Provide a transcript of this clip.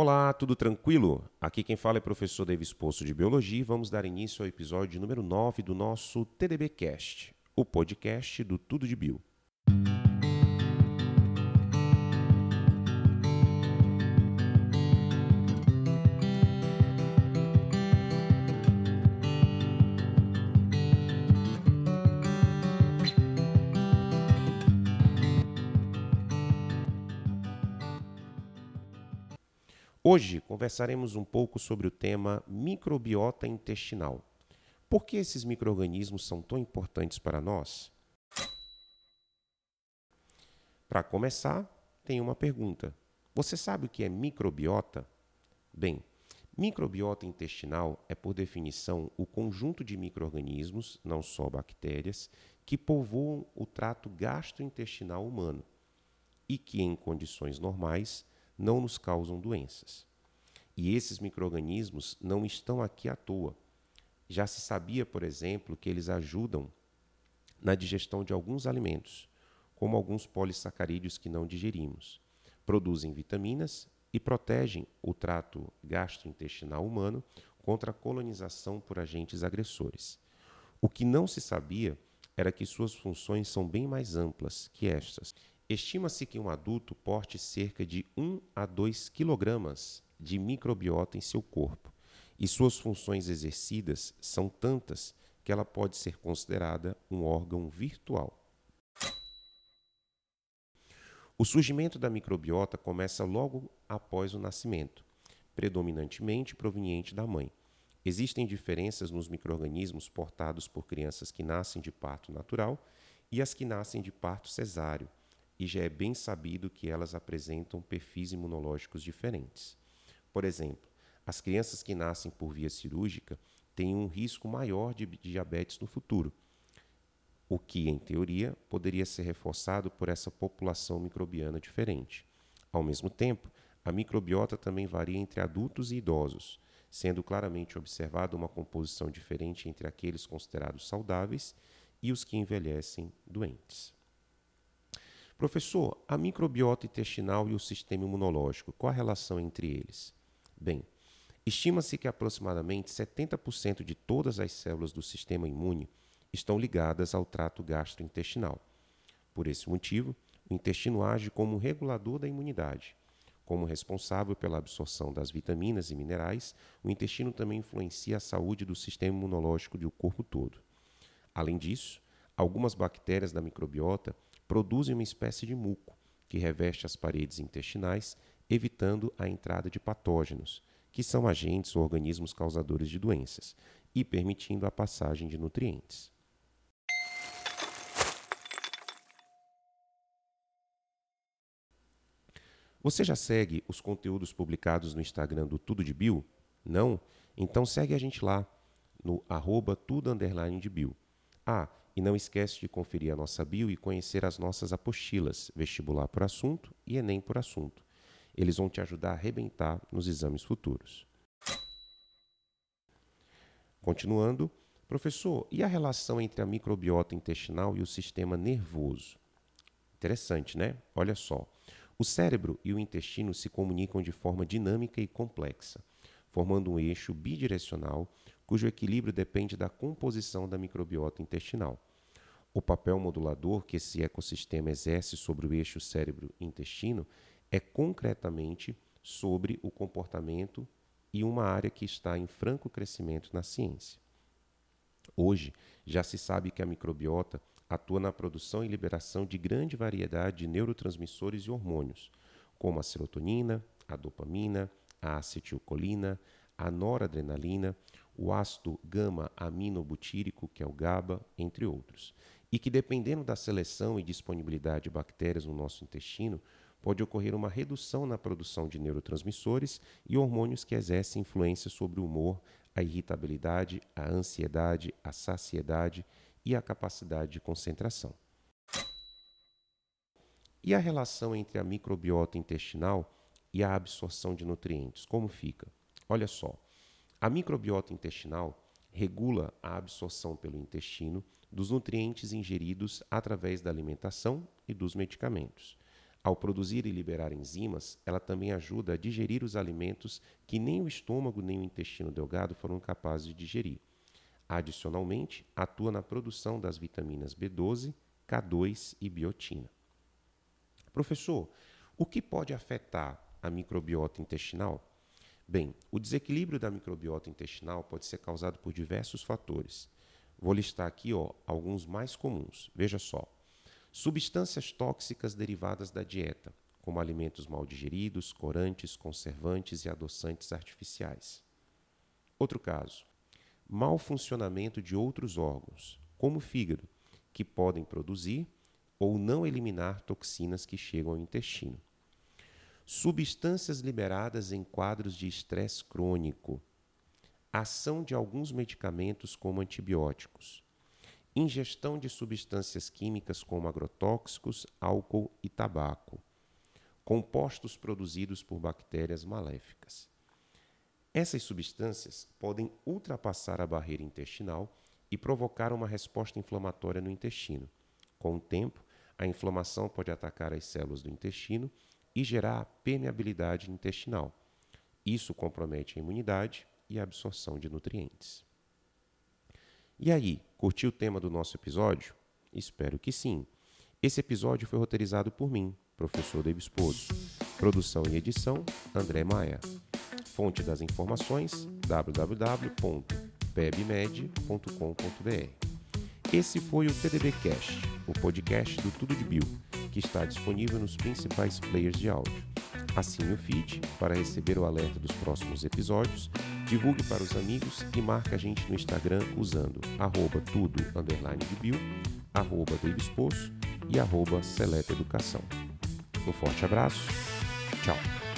Olá, tudo tranquilo? Aqui quem fala é o professor Davis Poço de Biologia e vamos dar início ao episódio número 9 do nosso TDB Cast, o podcast do Tudo de Bio. Hoje conversaremos um pouco sobre o tema microbiota intestinal. Por que esses microrganismos são tão importantes para nós? Para começar, tem uma pergunta. Você sabe o que é microbiota? Bem, microbiota intestinal é, por definição, o conjunto de microrganismos, não só bactérias, que povoam o trato gastrointestinal humano e que, em condições normais, não nos causam doenças. E esses microrganismos não estão aqui à toa. Já se sabia, por exemplo, que eles ajudam na digestão de alguns alimentos, como alguns polissacarídeos que não digerimos. Produzem vitaminas e protegem o trato gastrointestinal humano contra a colonização por agentes agressores. O que não se sabia era que suas funções são bem mais amplas que estas Estima-se que um adulto porte cerca de 1 a 2 quilogramas de microbiota em seu corpo, e suas funções exercidas são tantas que ela pode ser considerada um órgão virtual. O surgimento da microbiota começa logo após o nascimento, predominantemente proveniente da mãe. Existem diferenças nos microrganismos portados por crianças que nascem de parto natural e as que nascem de parto cesáreo e já é bem sabido que elas apresentam perfis imunológicos diferentes. Por exemplo, as crianças que nascem por via cirúrgica têm um risco maior de diabetes no futuro, o que, em teoria, poderia ser reforçado por essa população microbiana diferente. Ao mesmo tempo, a microbiota também varia entre adultos e idosos, sendo claramente observada uma composição diferente entre aqueles considerados saudáveis e os que envelhecem doentes. Professor, a microbiota intestinal e o sistema imunológico, qual a relação entre eles? Bem, estima-se que aproximadamente 70% de todas as células do sistema imune estão ligadas ao trato gastrointestinal. Por esse motivo, o intestino age como regulador da imunidade. Como responsável pela absorção das vitaminas e minerais, o intestino também influencia a saúde do sistema imunológico do corpo todo. Além disso, algumas bactérias da microbiota produzem uma espécie de muco que reveste as paredes intestinais, evitando a entrada de patógenos, que são agentes ou organismos causadores de doenças, e permitindo a passagem de nutrientes. Você já segue os conteúdos publicados no Instagram do Tudo de Bio? Não? Então segue a gente lá no arroba tudo de bio. Ah, e não esquece de conferir a nossa bio e conhecer as nossas apostilas, vestibular por assunto e Enem por assunto. Eles vão te ajudar a arrebentar nos exames futuros. Continuando, professor, e a relação entre a microbiota intestinal e o sistema nervoso? Interessante, né? Olha só. O cérebro e o intestino se comunicam de forma dinâmica e complexa, formando um eixo bidirecional cujo equilíbrio depende da composição da microbiota intestinal. O papel modulador que esse ecossistema exerce sobre o eixo cérebro-intestino é concretamente sobre o comportamento e uma área que está em franco crescimento na ciência. Hoje, já se sabe que a microbiota atua na produção e liberação de grande variedade de neurotransmissores e hormônios, como a serotonina, a dopamina, a acetilcolina, a noradrenalina, o ácido gama-aminobutírico, que é o GABA, entre outros. E que, dependendo da seleção e disponibilidade de bactérias no nosso intestino, pode ocorrer uma redução na produção de neurotransmissores e hormônios que exercem influência sobre o humor, a irritabilidade, a ansiedade, a saciedade e a capacidade de concentração. E a relação entre a microbiota intestinal e a absorção de nutrientes, como fica? Olha só. A microbiota intestinal regula a absorção pelo intestino dos nutrientes ingeridos através da alimentação e dos medicamentos. Ao produzir e liberar enzimas, ela também ajuda a digerir os alimentos que nem o estômago nem o intestino delgado foram capazes de digerir. Adicionalmente, atua na produção das vitaminas B12, K2 e biotina. Professor, o que pode afetar a microbiota intestinal? Bem, o desequilíbrio da microbiota intestinal pode ser causado por diversos fatores. Vou listar aqui ó, alguns mais comuns. Veja só: substâncias tóxicas derivadas da dieta, como alimentos mal digeridos, corantes, conservantes e adoçantes artificiais. Outro caso: mau funcionamento de outros órgãos, como o fígado, que podem produzir ou não eliminar toxinas que chegam ao intestino. Substâncias liberadas em quadros de estresse crônico. Ação de alguns medicamentos, como antibióticos. Ingestão de substâncias químicas como agrotóxicos, álcool e tabaco. Compostos produzidos por bactérias maléficas. Essas substâncias podem ultrapassar a barreira intestinal e provocar uma resposta inflamatória no intestino. Com o tempo, a inflamação pode atacar as células do intestino e gerar permeabilidade intestinal. Isso compromete a imunidade e a absorção de nutrientes. E aí, curtiu o tema do nosso episódio? Espero que sim. Esse episódio foi roteirizado por mim, professor David Esposo. Produção e edição, André Maia. Fonte das informações, www.pebmed.com.br. Esse foi o TDB Cast, o podcast do Tudo de Bio, que está disponível nos principais players de áudio. Assine o feed para receber o alerta dos próximos episódios, divulgue para os amigos e marque a gente no Instagram usando arroba tudo underline de bio, arroba Davis e arroba Seleta Educação. Um forte abraço, tchau!